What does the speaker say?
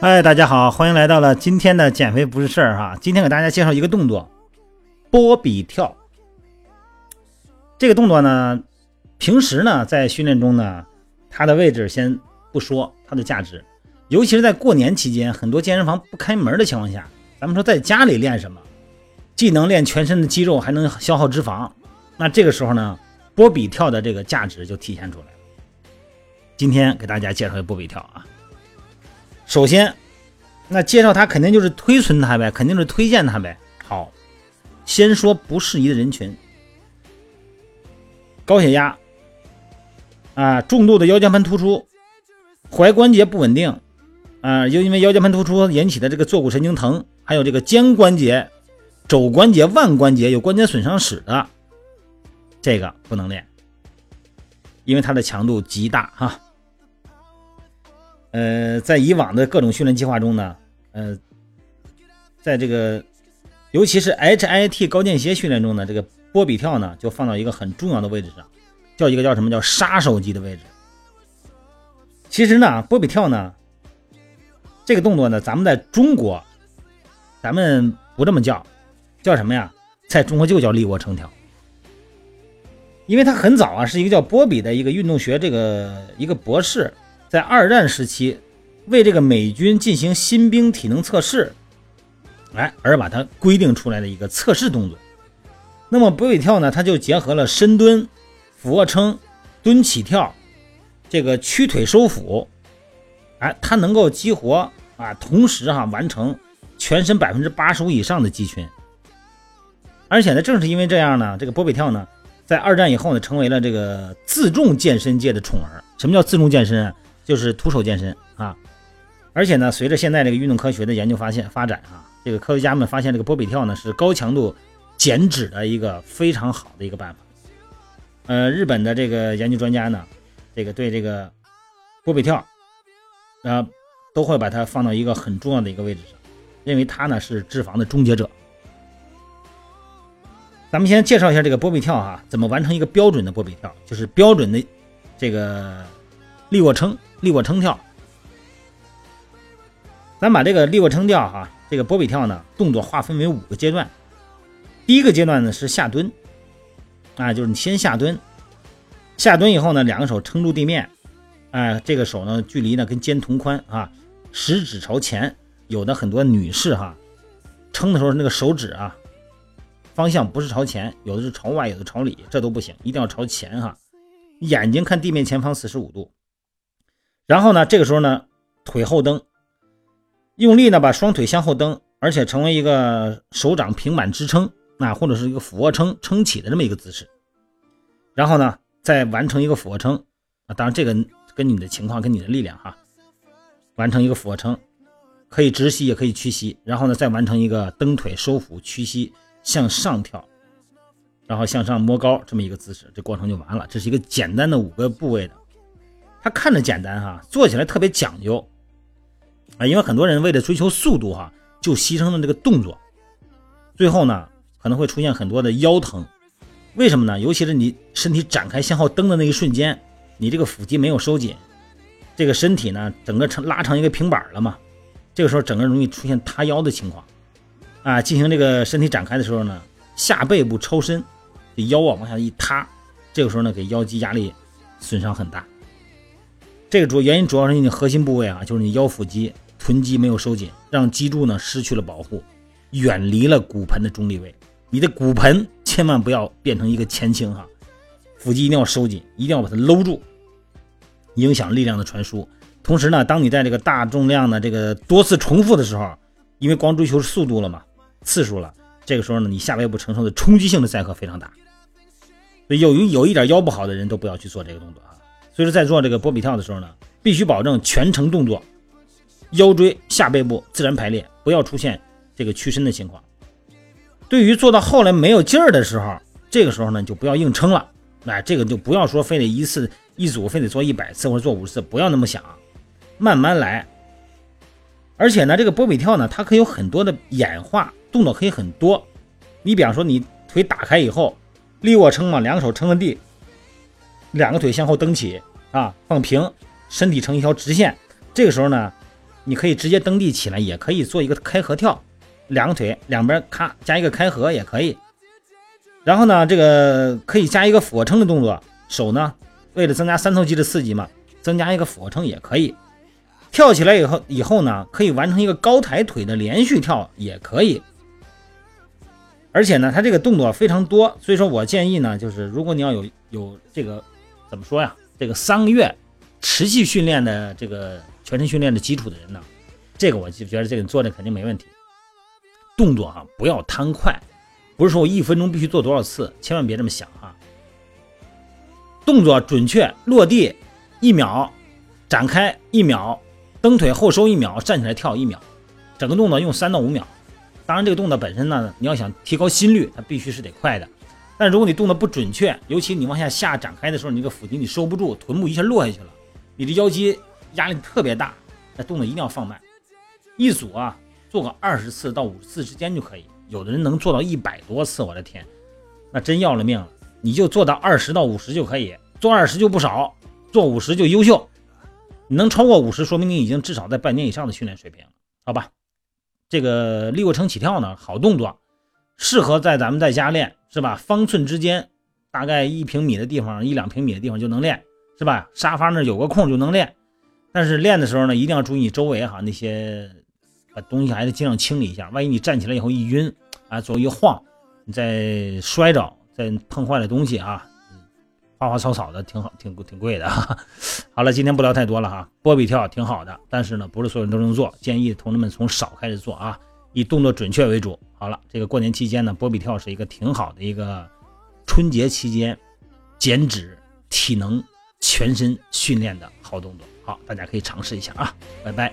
嗨，大家好，欢迎来到了今天的减肥不是事儿哈。今天给大家介绍一个动作，波比跳。这个动作呢，平时呢在训练中呢，它的位置先不说，它的价值，尤其是在过年期间，很多健身房不开门的情况下，咱们说在家里练什么，既能练全身的肌肉，还能消耗脂肪，那这个时候呢，波比跳的这个价值就体现出来了。今天给大家介绍一波比跳啊。首先，那介绍它肯定就是推存它呗，肯定是推荐它呗。好，先说不适宜的人群：高血压啊，重度的腰间盘突出，踝关节不稳定啊，又因为腰间盘突出引起的这个坐骨神经疼，还有这个肩关节、肘关节、腕关节有关节损伤史的，这个不能练，因为它的强度极大哈。呃，在以往的各种训练计划中呢，呃，在这个尤其是 HIT 高间歇训练中呢，这个波比跳呢就放到一个很重要的位置上，叫一个叫什么叫杀手级的位置。其实呢，波比跳呢这个动作呢，咱们在中国咱们不这么叫，叫什么呀？在中国就叫立卧撑跳，因为他很早啊，是一个叫波比的一个运动学这个一个博士。在二战时期，为这个美军进行新兵体能测试，哎，而把它规定出来的一个测试动作。那么波比跳呢，它就结合了深蹲、俯卧撑、蹲起跳，这个屈腿收腹，哎，它能够激活啊，同时哈完成全身百分之八十五以上的肌群。而且呢，正是因为这样呢，这个波比跳呢，在二战以后呢，成为了这个自重健身界的宠儿。什么叫自重健身啊？就是徒手健身啊，而且呢，随着现在这个运动科学的研究发现发展啊，这个科学家们发现这个波比跳呢是高强度减脂的一个非常好的一个办法。呃，日本的这个研究专家呢，这个对这个波比跳啊，都会把它放到一个很重要的一个位置上，认为它呢是脂肪的终结者。咱们先介绍一下这个波比跳哈，怎么完成一个标准的波比跳，就是标准的这个立卧撑。立卧撑跳，咱把这个立卧撑跳哈，这个波比跳呢，动作划分为五个阶段。第一个阶段呢是下蹲，啊，就是你先下蹲，下蹲以后呢，两个手撑住地面，哎，这个手呢距离呢跟肩同宽啊，食指朝前。有的很多女士哈，撑的时候那个手指啊，方向不是朝前，有的是朝外，有的朝里，这都不行，一定要朝前哈。眼睛看地面前方四十五度。然后呢，这个时候呢，腿后蹬，用力呢把双腿向后蹬，而且成为一个手掌平板支撑啊，或者是一个俯卧撑撑起的这么一个姿势。然后呢，再完成一个俯卧撑啊，当然这个跟你的情况跟你的力量哈，完成一个俯卧撑，可以直膝也可以屈膝。然后呢，再完成一个蹬腿收腹屈膝向上跳，然后向上摸高这么一个姿势，这过程就完了。这是一个简单的五个部位的。它看着简单哈，做起来特别讲究啊，因为很多人为了追求速度哈，就牺牲了这个动作，最后呢可能会出现很多的腰疼。为什么呢？尤其是你身体展开向后蹬的那一瞬间，你这个腹肌没有收紧，这个身体呢整个成拉成一个平板了嘛，这个时候整个容易出现塌腰的情况啊。进行这个身体展开的时候呢，下背部超伸，这腰啊往下一塌，这个时候呢给腰肌压力损伤很大。这个主原因主要是你的核心部位啊，就是你腰腹肌、臀肌没有收紧，让脊柱呢失去了保护，远离了骨盆的中立位。你的骨盆千万不要变成一个前倾哈，腹肌一定要收紧，一定要把它搂住，影响力量的传输。同时呢，当你在这个大重量的这个多次重复的时候，因为光追求速度了嘛，次数了，这个时候呢，你下背部承受的冲击性的载荷非常大，所以有有一点腰不好的人都不要去做这个动作啊。所以说，在做这个波比跳的时候呢，必须保证全程动作，腰椎下背部自然排列，不要出现这个屈伸的情况。对于做到后来没有劲儿的时候，这个时候呢，就不要硬撑了。哎，这个就不要说非得一次一组非得做一百次或者做五十次，不要那么想，慢慢来。而且呢，这个波比跳呢，它可以有很多的演化动作，可以很多。你比方说，你腿打开以后，立卧撑嘛，两个手撑着地，两个腿向后蹬起。啊，放平，身体成一条直线，这个时候呢，你可以直接蹬地起来，也可以做一个开合跳，两个腿两边咔加一个开合也可以。然后呢，这个可以加一个俯卧撑的动作，手呢为了增加三头肌的刺激嘛，增加一个俯卧撑也可以。跳起来以后以后呢，可以完成一个高抬腿的连续跳也可以。而且呢，它这个动作非常多，所以说我建议呢，就是如果你要有有这个怎么说呀，这个三个月持续训练的这个全身训练的基础的人呢，这个我就觉得这个做的肯定没问题。动作哈不要贪快，不是说我一分钟必须做多少次，千万别这么想哈。动作准确，落地一秒，展开一秒，蹬腿后收一秒，站起来跳一秒，整个动作用三到五秒。当然，这个动作本身呢，你要想提高心率，它必须是得快的。但如果你动的不准确，尤其你往下下展开的时候，你这个腹肌你收不住，臀部一下落下去了，你的腰肌压力特别大，那动作一定要放慢。一组啊，做个二十次到五十次之间就可以。有的人能做到一百多次，我的天，那真要了命了。你就做到二十到五十就可以，做二十就不少，做五十就优秀。你能超过五十，说明你已经至少在半年以上的训练水平了，好吧？这个立卧撑起跳呢，好动作，适合在咱们在家练，是吧？方寸之间，大概一平米的地方，一两平米的地方就能练，是吧？沙发那有个空就能练。但是练的时候呢，一定要注意你周围哈那些把东西还得尽量清理一下。万一你站起来以后一晕啊，左右一晃，你再摔着，再碰坏了东西啊。花花草草的挺好，挺挺贵的哈。好了，今天不聊太多了哈。波比跳挺好的，但是呢，不是所有人都能做，建议同志们从少开始做啊，以动作准确为主。好了，这个过年期间呢，波比跳是一个挺好的一个春节期间减脂、体能、全身训练的好动作。好，大家可以尝试一下啊。拜拜。